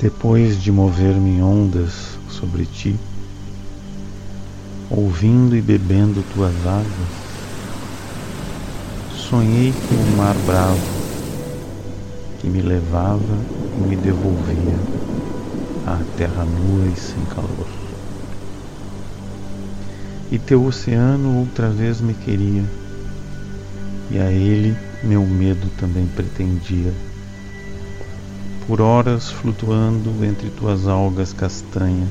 Depois de mover-me ondas sobre ti, ouvindo e bebendo tuas águas, sonhei com o mar bravo que me levava e me devolvia à terra nua e sem calor. E teu oceano outra vez me queria, e a ele meu medo também pretendia por horas flutuando entre tuas algas castanhas,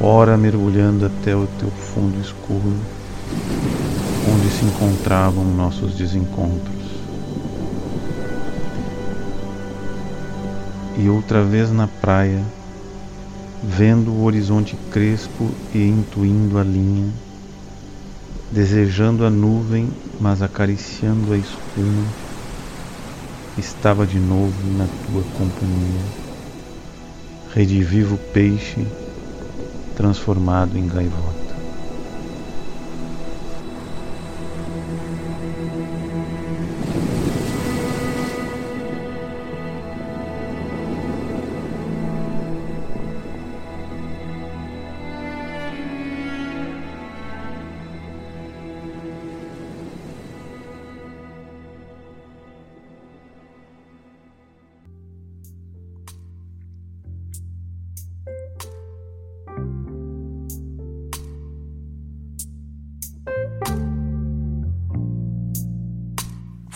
ora mergulhando até o teu fundo escuro, onde se encontravam nossos desencontros. E outra vez na praia, vendo o horizonte crespo e intuindo a linha, desejando a nuvem, mas acariciando a espuma, estava de novo na tua companhia. Redivivo peixe transformado em gaivota.